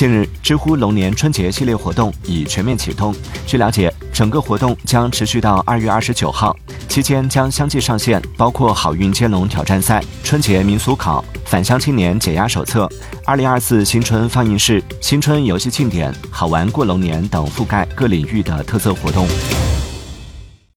近日，知乎龙年春节系列活动已全面启动。据了解，整个活动将持续到二月二十九号，期间将相继上线包括好运接龙挑战赛、春节民俗考、返乡青年解压手册、二零二四新春放映室、新春游戏庆典、好玩过龙年等覆盖各领域的特色活动。